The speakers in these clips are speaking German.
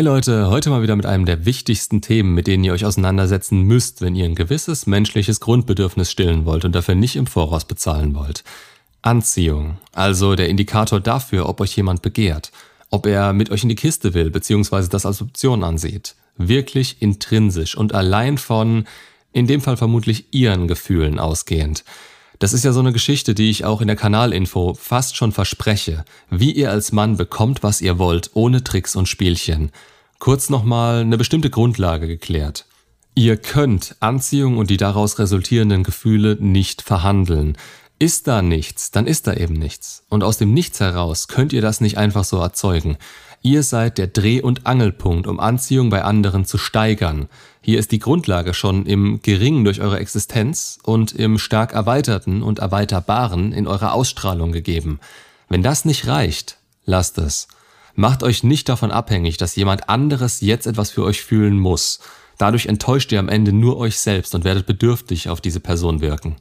Hey Leute, heute mal wieder mit einem der wichtigsten Themen, mit denen ihr euch auseinandersetzen müsst, wenn ihr ein gewisses menschliches Grundbedürfnis stillen wollt und dafür nicht im Voraus bezahlen wollt. Anziehung, also der Indikator dafür, ob euch jemand begehrt, ob er mit euch in die Kiste will, beziehungsweise das als Option ansieht. Wirklich intrinsisch und allein von, in dem Fall vermutlich ihren Gefühlen ausgehend. Das ist ja so eine Geschichte, die ich auch in der Kanalinfo fast schon verspreche, wie ihr als Mann bekommt, was ihr wollt, ohne Tricks und Spielchen. Kurz nochmal eine bestimmte Grundlage geklärt. Ihr könnt Anziehung und die daraus resultierenden Gefühle nicht verhandeln. Ist da nichts, dann ist da eben nichts. Und aus dem Nichts heraus könnt ihr das nicht einfach so erzeugen. Ihr seid der Dreh- und Angelpunkt, um Anziehung bei anderen zu steigern. Hier ist die Grundlage schon im Geringen durch eure Existenz und im stark Erweiterten und Erweiterbaren in eurer Ausstrahlung gegeben. Wenn das nicht reicht, lasst es. Macht euch nicht davon abhängig, dass jemand anderes jetzt etwas für euch fühlen muss. Dadurch enttäuscht ihr am Ende nur euch selbst und werdet bedürftig auf diese Person wirken.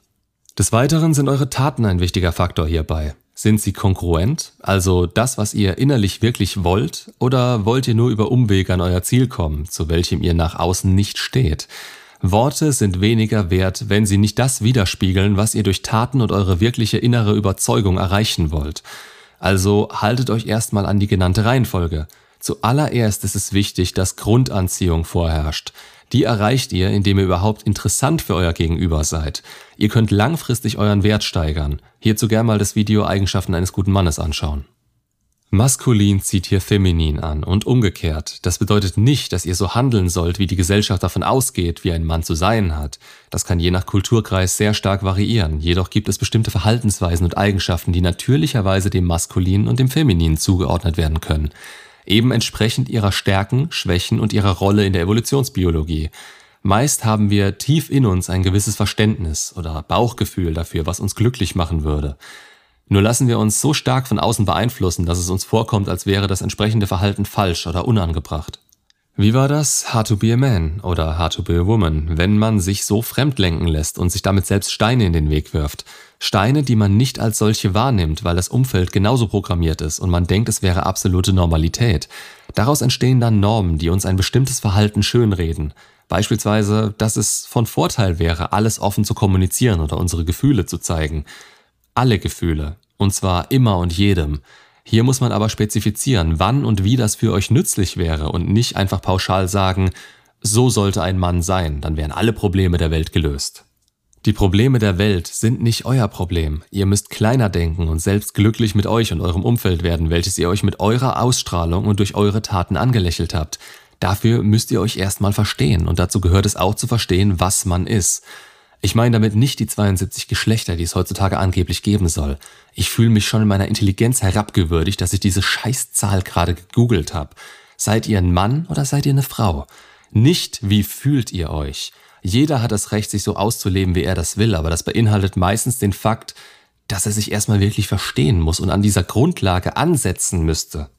Des Weiteren sind eure Taten ein wichtiger Faktor hierbei. Sind sie kongruent, also das, was ihr innerlich wirklich wollt, oder wollt ihr nur über Umwege an euer Ziel kommen, zu welchem ihr nach außen nicht steht? Worte sind weniger wert, wenn sie nicht das widerspiegeln, was ihr durch Taten und eure wirkliche innere Überzeugung erreichen wollt. Also haltet euch erstmal an die genannte Reihenfolge. Zuallererst ist es wichtig, dass Grundanziehung vorherrscht. Die erreicht ihr, indem ihr überhaupt interessant für euer Gegenüber seid. Ihr könnt langfristig euren Wert steigern. Hierzu gern mal das Video Eigenschaften eines guten Mannes anschauen. Maskulin zieht hier feminin an und umgekehrt. Das bedeutet nicht, dass ihr so handeln sollt, wie die Gesellschaft davon ausgeht, wie ein Mann zu sein hat. Das kann je nach Kulturkreis sehr stark variieren. Jedoch gibt es bestimmte Verhaltensweisen und Eigenschaften, die natürlicherweise dem Maskulinen und dem Femininen zugeordnet werden können eben entsprechend ihrer Stärken, Schwächen und ihrer Rolle in der Evolutionsbiologie. Meist haben wir tief in uns ein gewisses Verständnis oder Bauchgefühl dafür, was uns glücklich machen würde. Nur lassen wir uns so stark von außen beeinflussen, dass es uns vorkommt, als wäre das entsprechende Verhalten falsch oder unangebracht. Wie war das Hard to be a man oder Hard to be a woman, wenn man sich so fremdlenken lässt und sich damit selbst Steine in den Weg wirft? Steine, die man nicht als solche wahrnimmt, weil das Umfeld genauso programmiert ist und man denkt, es wäre absolute Normalität. Daraus entstehen dann Normen, die uns ein bestimmtes Verhalten schönreden. Beispielsweise, dass es von Vorteil wäre, alles offen zu kommunizieren oder unsere Gefühle zu zeigen. Alle Gefühle. Und zwar immer und jedem. Hier muss man aber spezifizieren, wann und wie das für euch nützlich wäre und nicht einfach pauschal sagen, so sollte ein Mann sein, dann wären alle Probleme der Welt gelöst. Die Probleme der Welt sind nicht euer Problem. Ihr müsst kleiner denken und selbst glücklich mit euch und eurem Umfeld werden, welches ihr euch mit eurer Ausstrahlung und durch eure Taten angelächelt habt. Dafür müsst ihr euch erstmal verstehen und dazu gehört es auch zu verstehen, was man ist. Ich meine damit nicht die 72 Geschlechter, die es heutzutage angeblich geben soll. Ich fühle mich schon in meiner Intelligenz herabgewürdigt, dass ich diese Scheißzahl gerade gegoogelt habe. Seid ihr ein Mann oder seid ihr eine Frau? Nicht, wie fühlt ihr euch? Jeder hat das Recht, sich so auszuleben, wie er das will, aber das beinhaltet meistens den Fakt, dass er sich erstmal wirklich verstehen muss und an dieser Grundlage ansetzen müsste.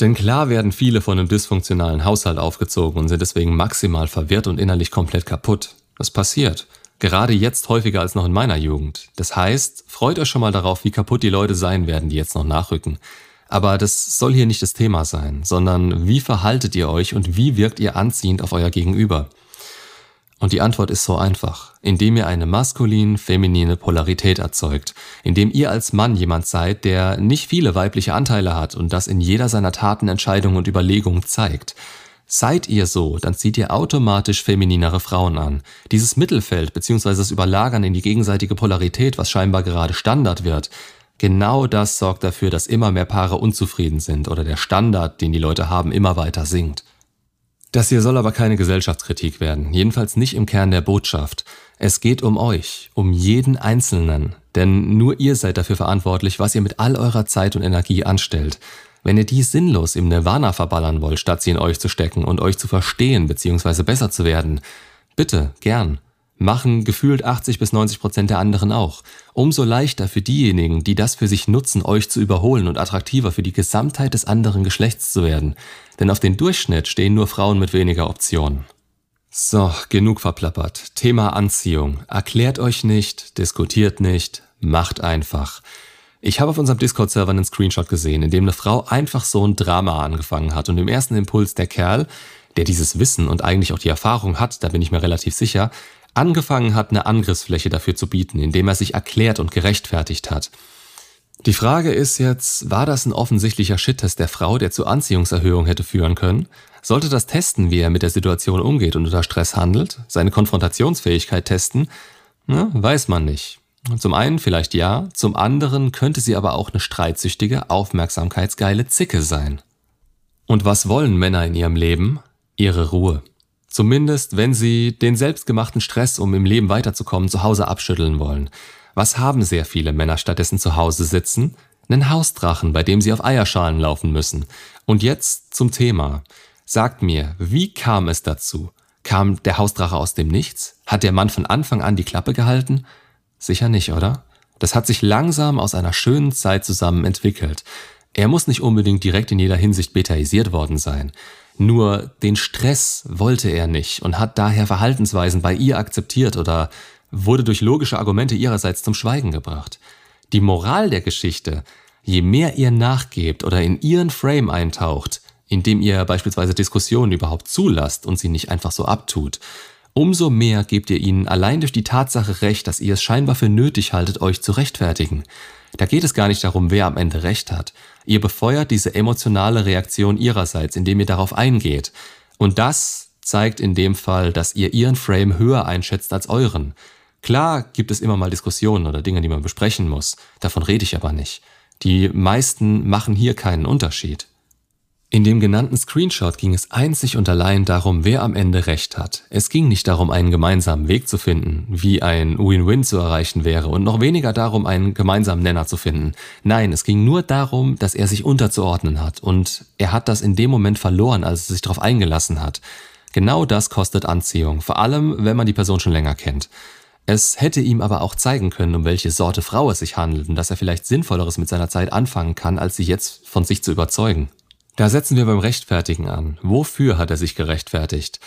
Denn klar werden viele von einem dysfunktionalen Haushalt aufgezogen und sind deswegen maximal verwirrt und innerlich komplett kaputt. Das passiert. Gerade jetzt häufiger als noch in meiner Jugend. Das heißt, freut euch schon mal darauf, wie kaputt die Leute sein werden, die jetzt noch nachrücken. Aber das soll hier nicht das Thema sein, sondern wie verhaltet ihr euch und wie wirkt ihr anziehend auf euer Gegenüber? Und die Antwort ist so einfach, indem ihr eine maskulin-feminine Polarität erzeugt, indem ihr als Mann jemand seid, der nicht viele weibliche Anteile hat und das in jeder seiner Taten, Entscheidungen und Überlegungen zeigt. Seid ihr so, dann zieht ihr automatisch femininere Frauen an. Dieses Mittelfeld bzw. das Überlagern in die gegenseitige Polarität, was scheinbar gerade Standard wird, genau das sorgt dafür, dass immer mehr Paare unzufrieden sind oder der Standard, den die Leute haben, immer weiter sinkt. Das hier soll aber keine Gesellschaftskritik werden, jedenfalls nicht im Kern der Botschaft. Es geht um euch, um jeden Einzelnen, denn nur ihr seid dafür verantwortlich, was ihr mit all eurer Zeit und Energie anstellt. Wenn ihr die sinnlos im Nirvana verballern wollt, statt sie in euch zu stecken und euch zu verstehen bzw. besser zu werden, bitte, gern. Machen gefühlt 80 bis 90 Prozent der anderen auch. Umso leichter für diejenigen, die das für sich nutzen, euch zu überholen und attraktiver für die Gesamtheit des anderen Geschlechts zu werden. Denn auf den Durchschnitt stehen nur Frauen mit weniger Optionen. So, genug verplappert. Thema Anziehung. Erklärt euch nicht, diskutiert nicht, macht einfach. Ich habe auf unserem Discord-Server einen Screenshot gesehen, in dem eine Frau einfach so ein Drama angefangen hat und im ersten Impuls der Kerl, der dieses Wissen und eigentlich auch die Erfahrung hat, da bin ich mir relativ sicher, angefangen hat, eine Angriffsfläche dafür zu bieten, indem er sich erklärt und gerechtfertigt hat. Die Frage ist jetzt, war das ein offensichtlicher Shit-Test der Frau, der zur Anziehungserhöhung hätte führen können? Sollte das testen, wie er mit der Situation umgeht und unter Stress handelt? Seine Konfrontationsfähigkeit testen? Na, weiß man nicht. Zum einen vielleicht ja, zum anderen könnte sie aber auch eine streitsüchtige, aufmerksamkeitsgeile Zicke sein. Und was wollen Männer in ihrem Leben? Ihre Ruhe. Zumindest, wenn sie den selbstgemachten Stress, um im Leben weiterzukommen, zu Hause abschütteln wollen. Was haben sehr viele Männer stattdessen zu Hause sitzen? Einen Hausdrachen, bei dem sie auf Eierschalen laufen müssen. Und jetzt zum Thema. Sagt mir, wie kam es dazu? Kam der Hausdrache aus dem Nichts? Hat der Mann von Anfang an die Klappe gehalten? Sicher nicht, oder? Das hat sich langsam aus einer schönen Zeit zusammen entwickelt. Er muss nicht unbedingt direkt in jeder Hinsicht betaisiert worden sein. Nur den Stress wollte er nicht und hat daher Verhaltensweisen bei ihr akzeptiert oder wurde durch logische Argumente ihrerseits zum Schweigen gebracht. Die Moral der Geschichte, je mehr ihr nachgebt oder in ihren Frame eintaucht, indem ihr beispielsweise Diskussionen überhaupt zulasst und sie nicht einfach so abtut, umso mehr gebt ihr ihnen allein durch die Tatsache recht, dass ihr es scheinbar für nötig haltet, euch zu rechtfertigen. Da geht es gar nicht darum, wer am Ende recht hat. Ihr befeuert diese emotionale Reaktion ihrerseits, indem ihr darauf eingeht. Und das zeigt in dem Fall, dass ihr ihren Frame höher einschätzt als euren. Klar gibt es immer mal Diskussionen oder Dinge, die man besprechen muss. Davon rede ich aber nicht. Die meisten machen hier keinen Unterschied. In dem genannten Screenshot ging es einzig und allein darum, wer am Ende recht hat. Es ging nicht darum, einen gemeinsamen Weg zu finden, wie ein Win-Win zu erreichen wäre und noch weniger darum, einen gemeinsamen Nenner zu finden. Nein, es ging nur darum, dass er sich unterzuordnen hat und er hat das in dem Moment verloren, als er sich darauf eingelassen hat. Genau das kostet Anziehung, vor allem wenn man die Person schon länger kennt. Es hätte ihm aber auch zeigen können, um welche Sorte Frau es sich handelt und dass er vielleicht Sinnvolleres mit seiner Zeit anfangen kann, als sie jetzt von sich zu überzeugen. Da setzen wir beim Rechtfertigen an. Wofür hat er sich gerechtfertigt?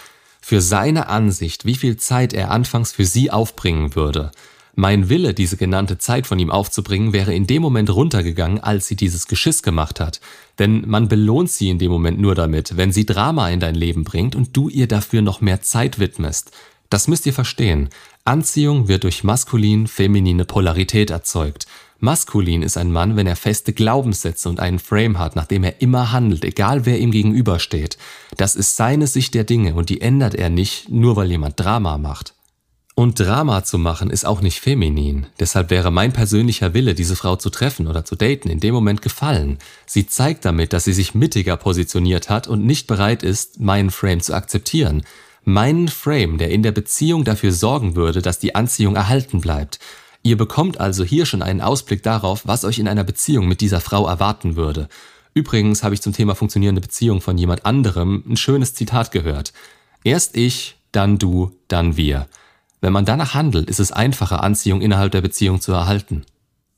Für seine Ansicht, wie viel Zeit er anfangs für sie aufbringen würde. Mein Wille, diese genannte Zeit von ihm aufzubringen, wäre in dem Moment runtergegangen, als sie dieses Geschiss gemacht hat. Denn man belohnt sie in dem Moment nur damit, wenn sie Drama in dein Leben bringt und du ihr dafür noch mehr Zeit widmest. Das müsst ihr verstehen. Anziehung wird durch maskulin-feminine Polarität erzeugt. Maskulin ist ein Mann, wenn er feste Glaubenssätze und einen Frame hat, nach dem er immer handelt, egal wer ihm gegenübersteht. Das ist seine Sicht der Dinge und die ändert er nicht, nur weil jemand Drama macht. Und Drama zu machen ist auch nicht feminin. Deshalb wäre mein persönlicher Wille, diese Frau zu treffen oder zu daten, in dem Moment gefallen. Sie zeigt damit, dass sie sich mittiger positioniert hat und nicht bereit ist, meinen Frame zu akzeptieren. Meinen Frame, der in der Beziehung dafür sorgen würde, dass die Anziehung erhalten bleibt. Ihr bekommt also hier schon einen Ausblick darauf, was euch in einer Beziehung mit dieser Frau erwarten würde. Übrigens habe ich zum Thema funktionierende Beziehung von jemand anderem ein schönes Zitat gehört. Erst ich, dann du, dann wir. Wenn man danach handelt, ist es einfacher, Anziehung innerhalb der Beziehung zu erhalten.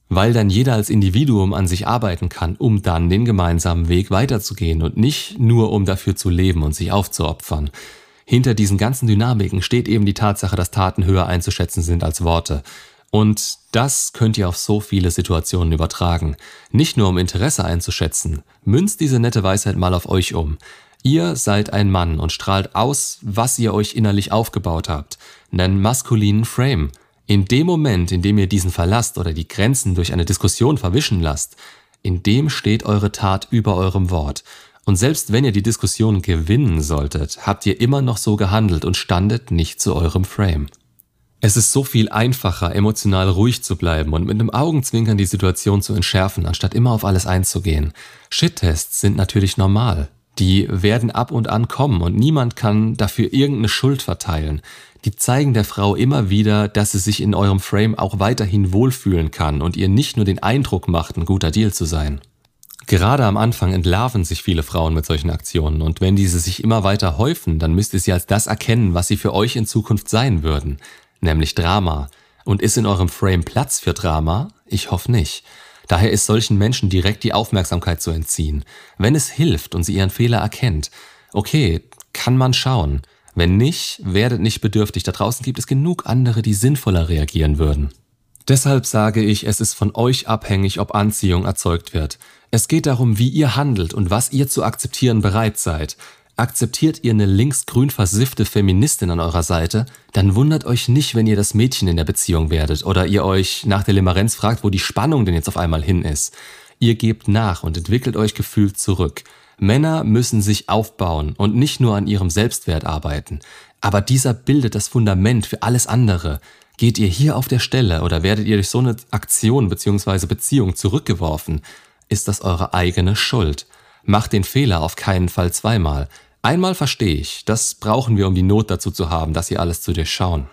Weil dann jeder als Individuum an sich arbeiten kann, um dann den gemeinsamen Weg weiterzugehen und nicht nur um dafür zu leben und sich aufzuopfern. Hinter diesen ganzen Dynamiken steht eben die Tatsache, dass Taten höher einzuschätzen sind als Worte. Und das könnt ihr auf so viele Situationen übertragen. Nicht nur um Interesse einzuschätzen, münzt diese nette Weisheit mal auf euch um. Ihr seid ein Mann und strahlt aus, was ihr euch innerlich aufgebaut habt, einen maskulinen Frame. In dem Moment, in dem ihr diesen verlasst oder die Grenzen durch eine Diskussion verwischen lasst, in dem steht eure Tat über eurem Wort. Und selbst wenn ihr die Diskussion gewinnen solltet, habt ihr immer noch so gehandelt und standet nicht zu eurem Frame. Es ist so viel einfacher, emotional ruhig zu bleiben und mit einem Augenzwinkern die Situation zu entschärfen, anstatt immer auf alles einzugehen. Shit-Tests sind natürlich normal. Die werden ab und an kommen und niemand kann dafür irgendeine Schuld verteilen. Die zeigen der Frau immer wieder, dass sie sich in eurem Frame auch weiterhin wohlfühlen kann und ihr nicht nur den Eindruck macht, ein guter Deal zu sein. Gerade am Anfang entlarven sich viele Frauen mit solchen Aktionen und wenn diese sich immer weiter häufen, dann müsst ihr sie als das erkennen, was sie für euch in Zukunft sein würden nämlich Drama. Und ist in eurem Frame Platz für Drama? Ich hoffe nicht. Daher ist solchen Menschen direkt die Aufmerksamkeit zu entziehen. Wenn es hilft und sie ihren Fehler erkennt, okay, kann man schauen. Wenn nicht, werdet nicht bedürftig. Da draußen gibt es genug andere, die sinnvoller reagieren würden. Deshalb sage ich, es ist von euch abhängig, ob Anziehung erzeugt wird. Es geht darum, wie ihr handelt und was ihr zu akzeptieren bereit seid. Akzeptiert ihr eine linksgrün versiffte Feministin an eurer Seite, dann wundert euch nicht, wenn ihr das Mädchen in der Beziehung werdet oder ihr euch nach der Limerenz fragt, wo die Spannung denn jetzt auf einmal hin ist. Ihr gebt nach und entwickelt euch gefühlt zurück. Männer müssen sich aufbauen und nicht nur an ihrem Selbstwert arbeiten. Aber dieser bildet das Fundament für alles andere. Geht ihr hier auf der Stelle oder werdet ihr durch so eine Aktion bzw. Beziehung zurückgeworfen, ist das eure eigene Schuld. Macht den Fehler auf keinen Fall zweimal. Einmal verstehe ich, das brauchen wir, um die Not dazu zu haben, das hier alles zu durchschauen.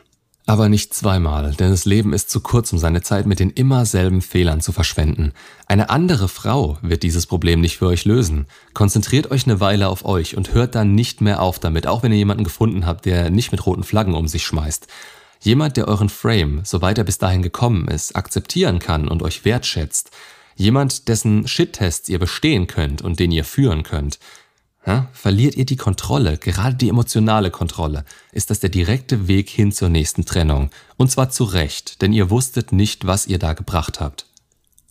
Aber nicht zweimal, denn das Leben ist zu kurz, um seine Zeit mit den immer selben Fehlern zu verschwenden. Eine andere Frau wird dieses Problem nicht für euch lösen. Konzentriert euch eine Weile auf euch und hört dann nicht mehr auf damit, auch wenn ihr jemanden gefunden habt, der nicht mit roten Flaggen um sich schmeißt. Jemand, der euren Frame, soweit er bis dahin gekommen ist, akzeptieren kann und euch wertschätzt. Jemand, dessen Shit-Tests ihr bestehen könnt und den ihr führen könnt. Ja, verliert ihr die Kontrolle, gerade die emotionale Kontrolle, ist das der direkte Weg hin zur nächsten Trennung. Und zwar zu Recht, denn ihr wusstet nicht, was ihr da gebracht habt.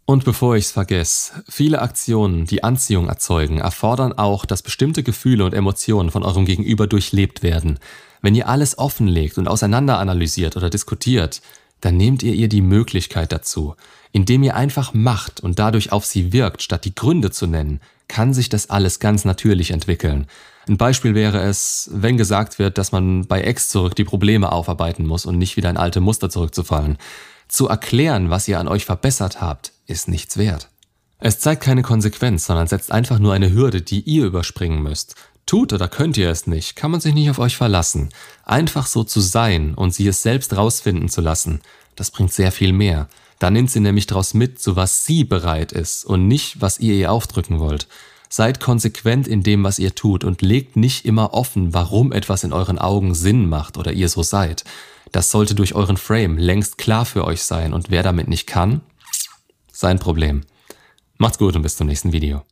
Und bevor ich's vergesse, viele Aktionen, die Anziehung erzeugen, erfordern auch, dass bestimmte Gefühle und Emotionen von eurem Gegenüber durchlebt werden. Wenn ihr alles offenlegt und auseinander analysiert oder diskutiert, dann nehmt ihr ihr die Möglichkeit dazu. Indem ihr einfach macht und dadurch auf sie wirkt, statt die Gründe zu nennen, kann sich das alles ganz natürlich entwickeln. Ein Beispiel wäre es, wenn gesagt wird, dass man bei Ex zurück die Probleme aufarbeiten muss und nicht wieder in alte Muster zurückzufallen. Zu erklären, was ihr an euch verbessert habt, ist nichts wert. Es zeigt keine Konsequenz, sondern setzt einfach nur eine Hürde, die ihr überspringen müsst. Tut oder könnt ihr es nicht, kann man sich nicht auf euch verlassen. Einfach so zu sein und sie es selbst rausfinden zu lassen, das bringt sehr viel mehr. Da nimmt sie nämlich daraus mit, zu was sie bereit ist und nicht, was ihr ihr aufdrücken wollt. Seid konsequent in dem, was ihr tut und legt nicht immer offen, warum etwas in euren Augen Sinn macht oder ihr so seid. Das sollte durch euren Frame längst klar für euch sein und wer damit nicht kann, sein Problem. Macht's gut und bis zum nächsten Video.